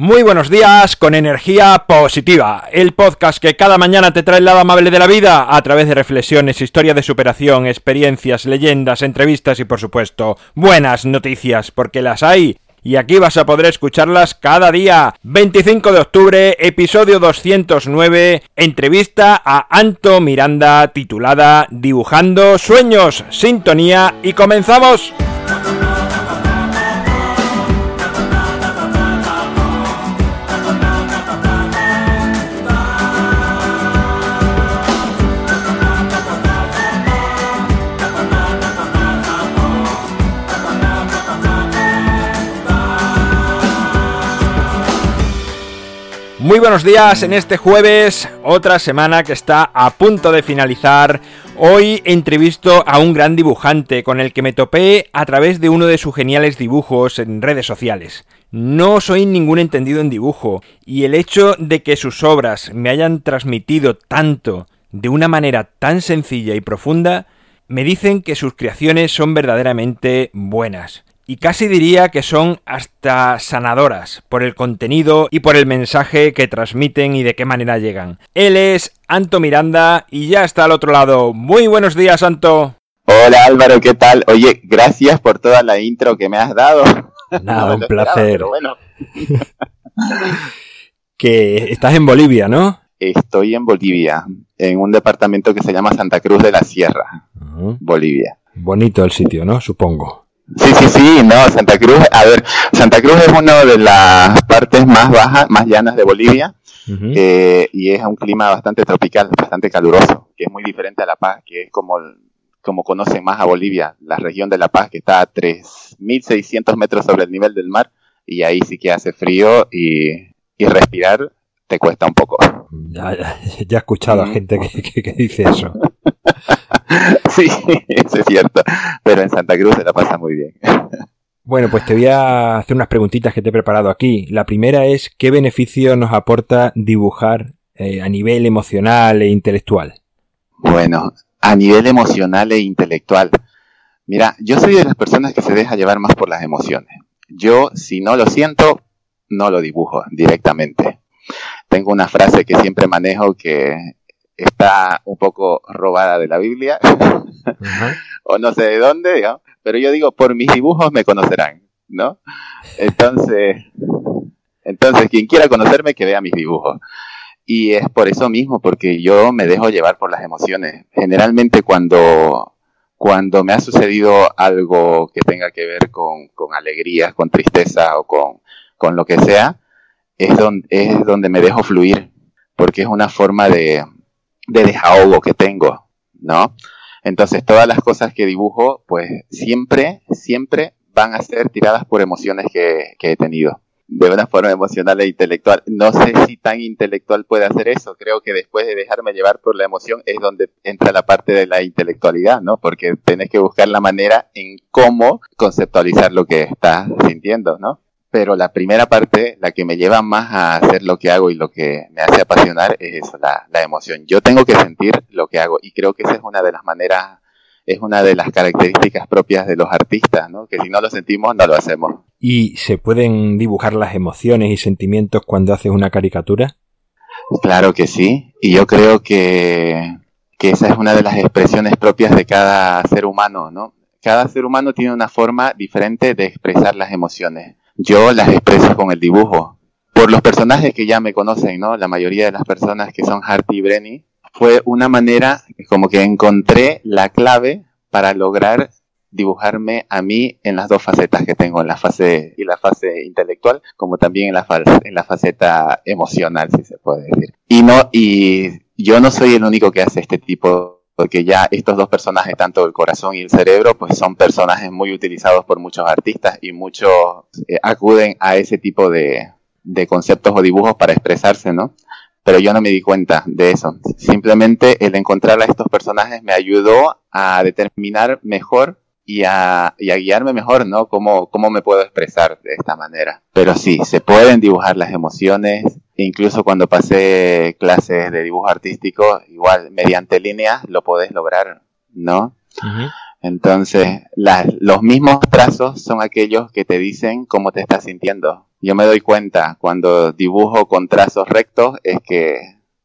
Muy buenos días con energía positiva, el podcast que cada mañana te trae el lado amable de la vida a través de reflexiones, historias de superación, experiencias, leyendas, entrevistas y por supuesto buenas noticias, porque las hay. Y aquí vas a poder escucharlas cada día. 25 de octubre, episodio 209, entrevista a Anto Miranda titulada Dibujando Sueños, Sintonía y comenzamos. Muy buenos días en este jueves, otra semana que está a punto de finalizar. Hoy entrevisto a un gran dibujante con el que me topé a través de uno de sus geniales dibujos en redes sociales. No soy ningún entendido en dibujo, y el hecho de que sus obras me hayan transmitido tanto de una manera tan sencilla y profunda, me dicen que sus creaciones son verdaderamente buenas y casi diría que son hasta sanadoras por el contenido y por el mensaje que transmiten y de qué manera llegan. Él es Anto Miranda y ya está al otro lado. Muy buenos días, Anto. Hola Álvaro, ¿qué tal? Oye, gracias por toda la intro que me has dado. Nada, un placer. bueno. que estás en Bolivia, ¿no? Estoy en Bolivia, en un departamento que se llama Santa Cruz de la Sierra, Bolivia. Bonito el sitio, ¿no? Supongo. Sí, sí, sí, no, Santa Cruz, a ver, Santa Cruz es una de las partes más bajas, más llanas de Bolivia, eh, y es un clima bastante tropical, bastante caluroso, que es muy diferente a La Paz, que es como, como conocen más a Bolivia, la región de La Paz, que está a 3.600 metros sobre el nivel del mar, y ahí sí que hace frío y, y respirar te cuesta un poco. Ya, he escuchado a gente que, dice eso. sí, eso es cierto. Pero en Santa Cruz se la pasa muy bien. Bueno, pues te voy a hacer unas preguntitas que te he preparado aquí. La primera es, ¿qué beneficio nos aporta dibujar eh, a nivel emocional e intelectual? Bueno, a nivel emocional e intelectual. Mira, yo soy de las personas que se deja llevar más por las emociones. Yo, si no lo siento, no lo dibujo directamente tengo una frase que siempre manejo que está un poco robada de la Biblia, o no sé de dónde, pero yo digo, por mis dibujos me conocerán, ¿no? Entonces, entonces, quien quiera conocerme, que vea mis dibujos. Y es por eso mismo, porque yo me dejo llevar por las emociones. Generalmente cuando, cuando me ha sucedido algo que tenga que ver con, con alegrías, con tristeza o con, con lo que sea, es donde, es donde me dejo fluir, porque es una forma de, de desahogo que tengo, ¿no? Entonces todas las cosas que dibujo, pues siempre, siempre van a ser tiradas por emociones que, que he tenido de una forma emocional e intelectual. No sé si tan intelectual puede hacer eso. Creo que después de dejarme llevar por la emoción es donde entra la parte de la intelectualidad, ¿no? Porque tenés que buscar la manera en cómo conceptualizar lo que estás sintiendo, ¿no? Pero la primera parte, la que me lleva más a hacer lo que hago y lo que me hace apasionar es eso, la, emoción. Yo tengo que sentir lo que hago y creo que esa es una de las maneras, es una de las características propias de los artistas, ¿no? Que si no lo sentimos, no lo hacemos. ¿Y se pueden dibujar las emociones y sentimientos cuando haces una caricatura? Claro que sí, y yo creo que, que esa es una de las expresiones propias de cada ser humano, ¿no? Cada ser humano tiene una forma diferente de expresar las emociones yo las expreso con el dibujo. Por los personajes que ya me conocen, ¿no? La mayoría de las personas que son Harty y Brenny, fue una manera como que encontré la clave para lograr dibujarme a mí en las dos facetas que tengo, en la fase y la fase intelectual, como también en la, en la faceta emocional, si se puede decir. Y no, y yo no soy el único que hace este tipo porque ya estos dos personajes, tanto el corazón y el cerebro, pues son personajes muy utilizados por muchos artistas y muchos eh, acuden a ese tipo de, de conceptos o dibujos para expresarse, ¿no? Pero yo no me di cuenta de eso. Simplemente el encontrar a estos personajes me ayudó a determinar mejor y a, y a guiarme mejor, ¿no? Cómo, cómo me puedo expresar de esta manera. Pero sí, se pueden dibujar las emociones, incluso cuando pasé clases de dibujo artístico, igual mediante líneas lo podés lograr, ¿no? Entonces, los mismos trazos son aquellos que te dicen cómo te estás sintiendo. yo me doy cuenta cuando dibujo con trazos rectos es que,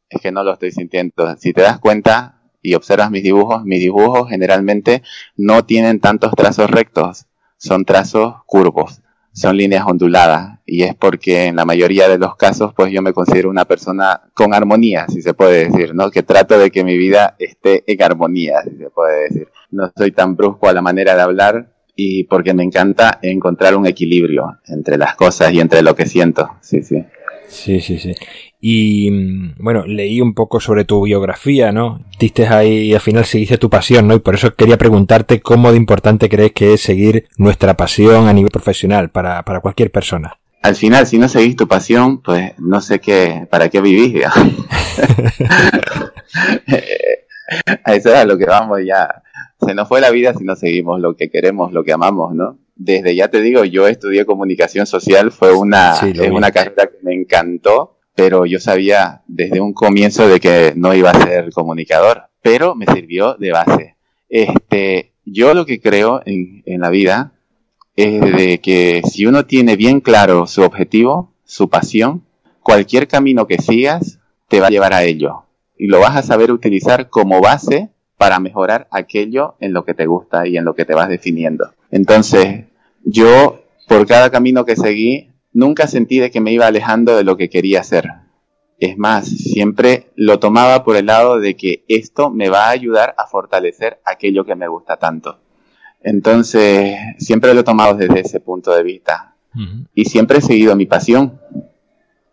es que no lo estoy sintiendo. Si te das cuenta y observas mis dibujos, mis dibujos generalmente no tienen tantos trazos rectos, son trazos curvos, son líneas onduladas y es porque en la mayoría de los casos pues yo me considero una persona con armonía, si se puede decir, ¿no? Que trato de que mi vida esté en armonía, si se puede decir. No soy tan brusco a la manera de hablar, y porque me encanta encontrar un equilibrio entre las cosas y entre lo que siento. Sí, sí. Sí, sí, sí. Y mm, bueno, leí un poco sobre tu biografía, ¿no? Diste ahí y al final seguiste tu pasión, ¿no? Y por eso quería preguntarte cómo de importante crees que es seguir nuestra pasión a nivel profesional para, para cualquier persona. Al final, si no seguís tu pasión, pues no sé qué, para qué vivís, a eso es a lo que vamos ya se nos fue la vida si no seguimos lo que queremos, lo que amamos, ¿no? Desde ya te digo, yo estudié comunicación social, fue una, es una carrera que me encantó, pero yo sabía desde un comienzo de que no iba a ser comunicador, pero me sirvió de base. Este, yo lo que creo en, en la vida es de que si uno tiene bien claro su objetivo, su pasión, cualquier camino que sigas te va a llevar a ello y lo vas a saber utilizar como base para mejorar aquello en lo que te gusta y en lo que te vas definiendo. Entonces, yo, por cada camino que seguí, nunca sentí de que me iba alejando de lo que quería hacer. Es más, siempre lo tomaba por el lado de que esto me va a ayudar a fortalecer aquello que me gusta tanto. Entonces, siempre lo he tomado desde ese punto de vista. Y siempre he seguido mi pasión.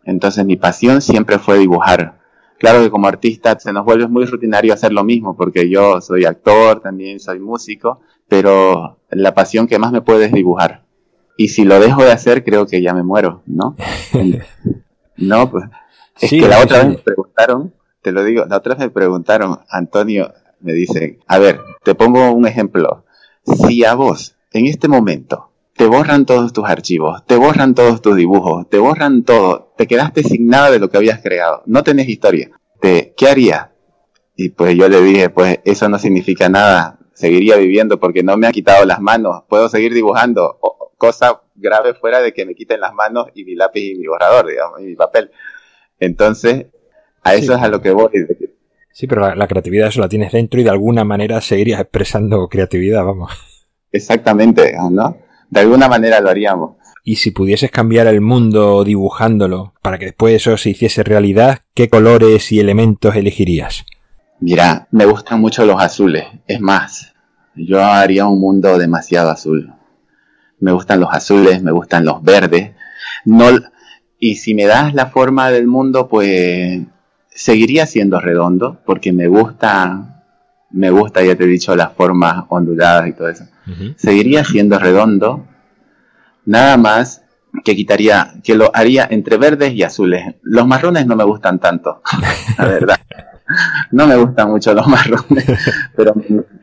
Entonces, mi pasión siempre fue dibujar. Claro que como artista se nos vuelve muy rutinario hacer lo mismo, porque yo soy actor, también soy músico, pero la pasión que más me puede es dibujar. Y si lo dejo de hacer, creo que ya me muero, ¿no? no, pues es que la otra vez me preguntaron, te lo digo, la otra vez me preguntaron, Antonio, me dice, a ver, te pongo un ejemplo. Si a vos, en este momento, te borran todos tus archivos, te borran todos tus dibujos, te borran todo, te quedaste sin nada de lo que habías creado, no tenés historia. Te, ¿Qué harías? Y pues yo le dije, pues eso no significa nada, seguiría viviendo porque no me ha quitado las manos, puedo seguir dibujando, cosa grave fuera de que me quiten las manos y mi lápiz y mi borrador, digamos, y mi papel. Entonces, a eso es a lo que voy. Sí, pero la, la, creatividad eso la tienes dentro y de alguna manera seguirías expresando creatividad, vamos. Exactamente, ¿no? de alguna manera lo haríamos. Y si pudieses cambiar el mundo dibujándolo para que después eso se hiciese realidad, ¿qué colores y elementos elegirías? Mira, me gustan mucho los azules. Es más, yo haría un mundo demasiado azul. Me gustan los azules, me gustan los verdes. No, y si me das la forma del mundo, pues seguiría siendo redondo, porque me gusta, me gusta, ya te he dicho, las formas onduladas y todo eso. Seguiría siendo redondo, nada más que quitaría, que lo haría entre verdes y azules. Los marrones no me gustan tanto, la verdad. No me gustan mucho los marrones, pero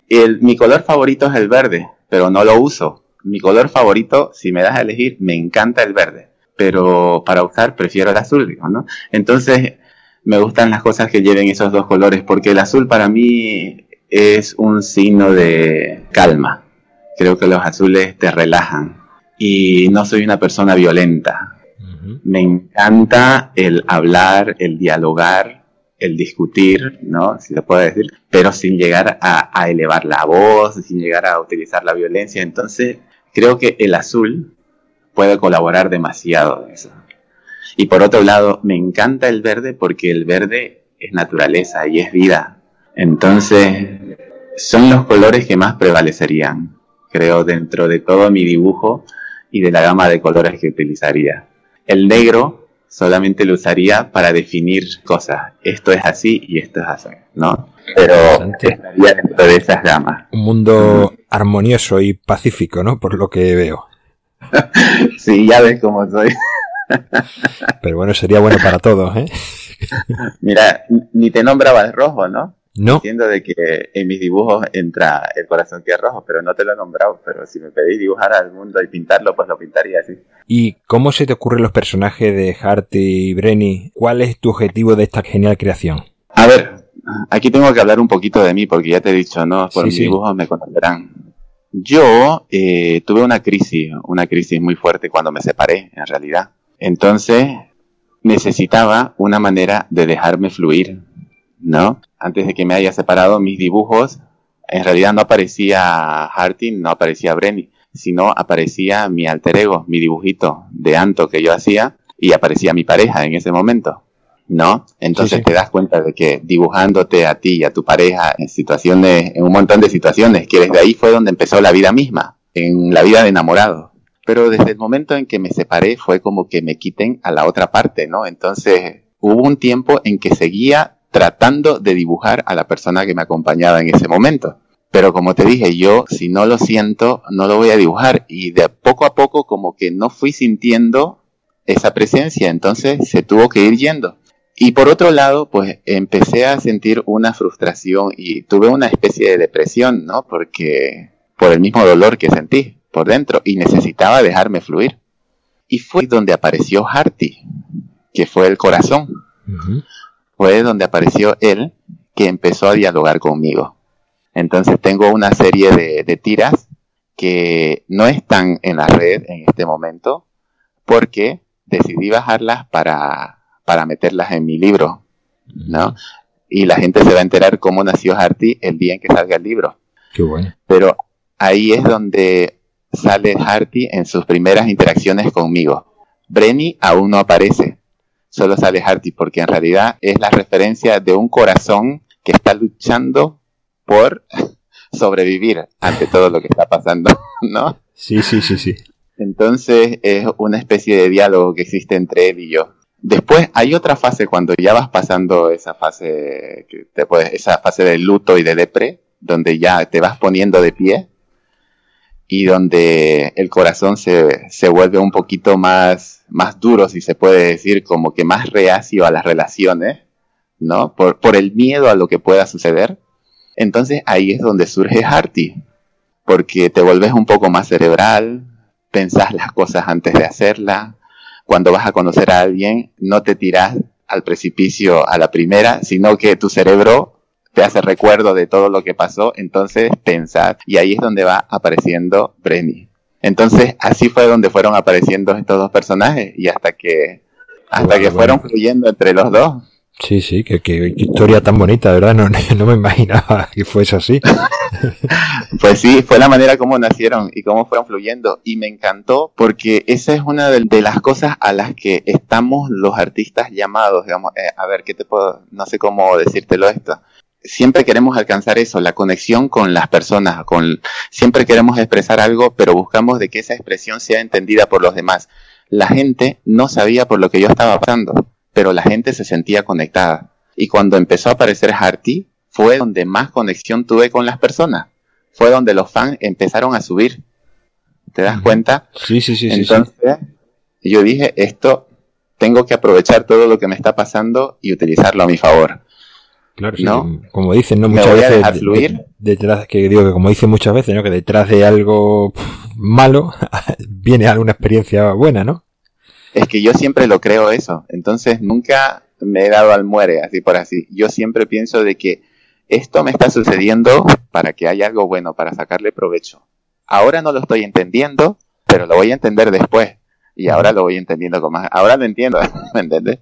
el, mi color favorito es el verde, pero no lo uso. Mi color favorito, si me das a elegir, me encanta el verde, pero para usar prefiero el azul, ¿no? Entonces, me gustan las cosas que lleven esos dos colores, porque el azul para mí es un signo de calma. Creo que los azules te relajan. Y no soy una persona violenta. Me encanta el hablar, el dialogar, el discutir, ¿no? Si se puede decir, pero sin llegar a, elevar la voz, sin llegar a utilizar la violencia. Entonces, creo que el azul puede colaborar demasiado en eso. Y por otro lado, me encanta el verde porque el verde es naturaleza y es vida. Entonces, son los colores que más prevalecerían creo, dentro de todo mi dibujo y de la gama de colores que utilizaría. El negro solamente lo usaría para definir cosas. Esto es así y esto es así, ¿no? Pero estaría dentro de esas gamas. Un mundo armonioso y pacífico, ¿no? Por lo que veo. sí, ya ves cómo soy. Pero bueno, sería bueno para todos, ¿eh? Mira, ni te nombraba el rojo, ¿no? No. Entiendo de que en mis dibujos entra el corazón que es rojo, pero no te lo he nombrado. Pero si me pedís dibujar al mundo y pintarlo, pues lo pintaría así. ¿Y cómo se te ocurren los personajes de Harty y Brenny? ¿Cuál es tu objetivo de esta genial creación? A ver, aquí tengo que hablar un poquito de mí, porque ya te he dicho, ¿no? Por mis dibujos me conocerán. Yo eh, tuve una crisis, una crisis muy fuerte cuando me separé, en realidad. Entonces necesitaba una manera de dejarme fluir, ¿no? Antes de que me haya separado mis dibujos, en realidad no aparecía Harting, no aparecía Brenny, sino aparecía mi alter ego, mi dibujito de Anto que yo hacía y aparecía mi pareja en ese momento. ¿no? Entonces te das cuenta de que dibujándote a ti y a tu pareja en situaciones, en un montón de situaciones, que desde ahí fue donde empezó la vida misma, en la vida de enamorado. Pero desde el momento en que me separé fue como que me quiten a la otra parte, ¿no? Entonces hubo un tiempo en que seguía tratando de dibujar a la persona que me acompañaba en ese momento. Pero como te dije, yo si no lo siento, no lo voy a dibujar. Y de poco a poco como que no fui sintiendo esa presencia, entonces se tuvo que ir yendo. Y por otro lado, pues empecé a sentir una frustración y tuve una especie de depresión, ¿no? Porque por el mismo dolor que sentí por dentro y necesitaba dejarme fluir. Y fue donde apareció Harty, que fue el corazón. Fue donde apareció él que empezó a dialogar conmigo. Entonces tengo una serie de, de tiras que no están en la red en este momento porque decidí bajarlas para para meterlas en mi libro, ¿no? Y la gente se va a enterar cómo nació Harty el día en que salga el libro. Qué bueno. Pero ahí es donde sale Harty en sus primeras interacciones conmigo. Brenny aún no aparece, solo sale Harty porque en realidad es la referencia de un corazón que está luchando por sobrevivir ante todo lo que está pasando, ¿no? Sí, sí, sí, sí. Entonces es una especie de diálogo que existe entre él y yo. Después hay otra fase cuando ya vas pasando esa fase, te puedes, esa fase de luto y de depre, donde ya te vas poniendo de pie y donde el corazón se, se vuelve un poquito más, más duro, si se puede decir, como que más reacio a las relaciones, ¿no? Por, por el miedo a lo que pueda suceder. Entonces ahí es donde surge Harty, porque te vuelves un poco más cerebral, pensás las cosas antes de hacerlas, cuando vas a conocer a alguien, no te tiras al precipicio a la primera, sino que tu cerebro te hace recuerdo de todo lo que pasó, entonces pensar, y ahí es donde va apareciendo Brenny. Entonces, así fue donde fueron apareciendo estos dos personajes, y hasta que, hasta que fueron fluyendo entre los dos. Sí, sí, qué, historia tan bonita, ¿verdad? No, no me imaginaba que fuese así. pues sí, fue la manera como nacieron y cómo fueron fluyendo. Y me encantó porque esa es una de, las cosas a las que estamos los artistas llamados, digamos, eh, a ver, ¿qué te puedo, no sé cómo decírtelo esto. Siempre queremos alcanzar eso, la conexión con las personas, con, siempre queremos expresar algo, pero buscamos de que esa expresión sea entendida por los demás. La gente no sabía por lo que yo estaba pasando pero la gente se sentía conectada. Y cuando empezó a aparecer Harty, fue donde más conexión tuve con las personas. Fue donde los fans empezaron a subir. ¿Te das cuenta? Sí, sí, sí. Entonces, yo dije, esto tengo que aprovechar todo lo que me está pasando y utilizarlo a mi favor. Claro, ¿no? como dicen, ¿no? Muchas veces fluir. detrás, que digo que como dicen muchas veces, ¿no? Que detrás de algo malo viene alguna experiencia buena, ¿no? Es que yo siempre lo creo eso, entonces nunca me he dado al muere, así por así. Yo siempre pienso de que esto me está sucediendo para que haya algo bueno, para sacarle provecho. Ahora no lo estoy entendiendo, pero lo voy a entender después. Y ahora lo voy entendiendo con más. Ahora lo entiendo, ¿me entiendes?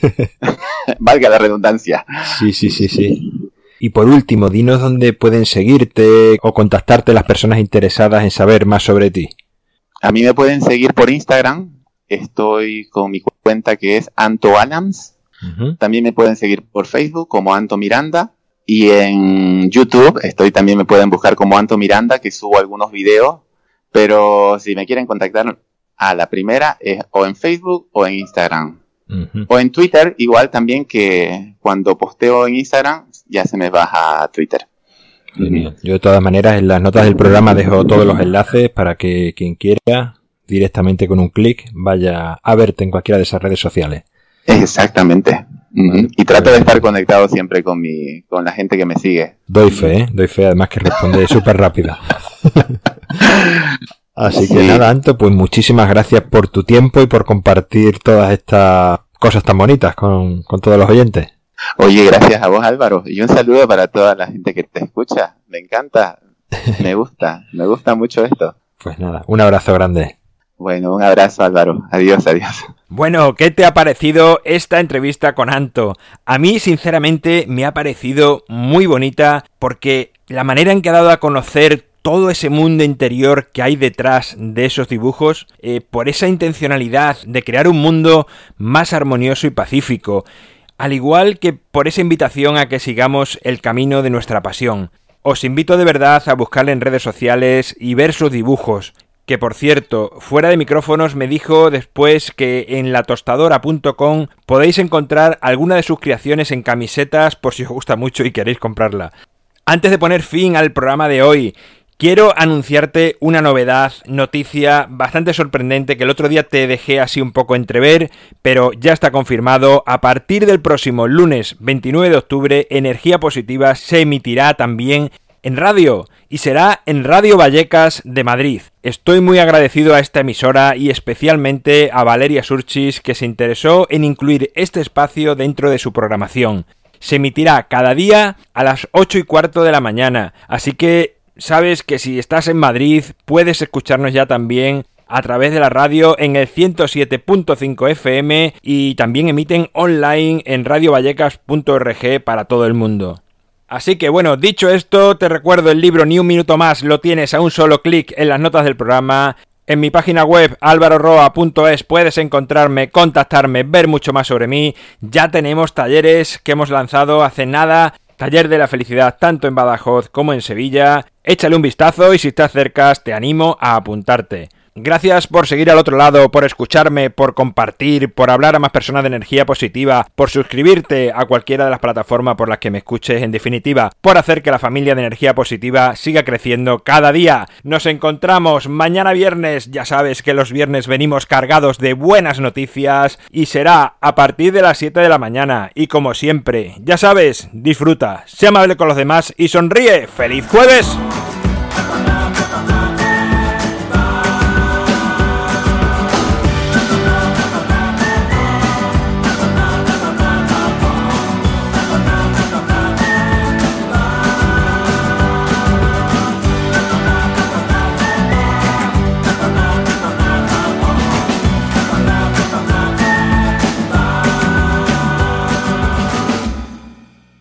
Valga la redundancia. Sí, sí, sí, sí. Y por último, dinos dónde pueden seguirte o contactarte las personas interesadas en saber más sobre ti. A mí me pueden seguir por Instagram, Estoy con mi cuenta que es Anto Adams. También me pueden seguir por Facebook como Anto Miranda. Y en YouTube estoy también me pueden buscar como Anto Miranda, que subo algunos videos. Pero si me quieren contactar a la primera es o en Facebook o en Instagram. O en Twitter, igual también que cuando posteo en Instagram ya se me baja a Twitter. Yo de todas maneras en las notas del programa dejo todos los enlaces para que quien quiera directamente con un clic vaya a verte en cualquiera de esas redes sociales. Exactamente. Y trato de estar conectado siempre con mi, con la gente que me sigue. Doy fe, ¿eh? doy fe, además que responde súper rápido. Así que nada, Anto, pues muchísimas gracias por tu tiempo y por compartir todas estas cosas tan bonitas con, con todos los oyentes. Oye, gracias a vos Álvaro y un saludo para toda la gente que te escucha. Me encanta, me gusta, me gusta mucho esto. Pues nada, un abrazo grande. Bueno, un abrazo Álvaro. Adiós, adiós. Bueno, ¿qué te ha parecido esta entrevista con Anto? A mí, sinceramente, me ha parecido muy bonita porque la manera en que ha dado a conocer todo ese mundo interior que hay detrás de esos dibujos, eh, por esa intencionalidad de crear un mundo más armonioso y pacífico, al igual que por esa invitación a que sigamos el camino de nuestra pasión. Os invito de verdad a buscarle en redes sociales y ver sus dibujos, que por cierto, fuera de micrófonos me dijo después que en latostadora.com podéis encontrar alguna de sus creaciones en camisetas por si os gusta mucho y queréis comprarla. Antes de poner fin al programa de hoy, quiero anunciarte una novedad, noticia bastante sorprendente que el otro día te dejé así un poco entrever, pero ya está confirmado. A partir del próximo lunes 29 de octubre, Energía Positiva se emitirá también en radio y será en Radio Vallecas de Madrid. Estoy muy agradecido a esta emisora y especialmente a Valeria Surchis que se interesó en incluir este espacio dentro de su programación. Se emitirá cada día a las 8 y cuarto de la mañana, así que sabes que si estás en Madrid puedes escucharnos ya también a través de la radio en el 107.5 FM y también emiten online en radiovallecas.org para todo el mundo. Así que bueno, dicho esto, te recuerdo el libro Ni un minuto más, lo tienes a un solo clic en las notas del programa. En mi página web alvaroroa.es puedes encontrarme, contactarme, ver mucho más sobre mí. Ya tenemos talleres que hemos lanzado hace nada. Taller de la felicidad tanto en Badajoz como en Sevilla. Échale un vistazo y si estás cerca te animo a apuntarte. Gracias por seguir al otro lado, por escucharme, por compartir, por hablar a más personas de energía positiva, por suscribirte a cualquiera de las plataformas por las que me escuches, en definitiva, por hacer que la familia de energía positiva siga creciendo cada día. Nos encontramos mañana viernes, ya sabes que los viernes venimos cargados de buenas noticias y será a partir de las 7 de la mañana. Y como siempre, ya sabes, disfruta, sé amable con los demás y sonríe. ¡Feliz jueves!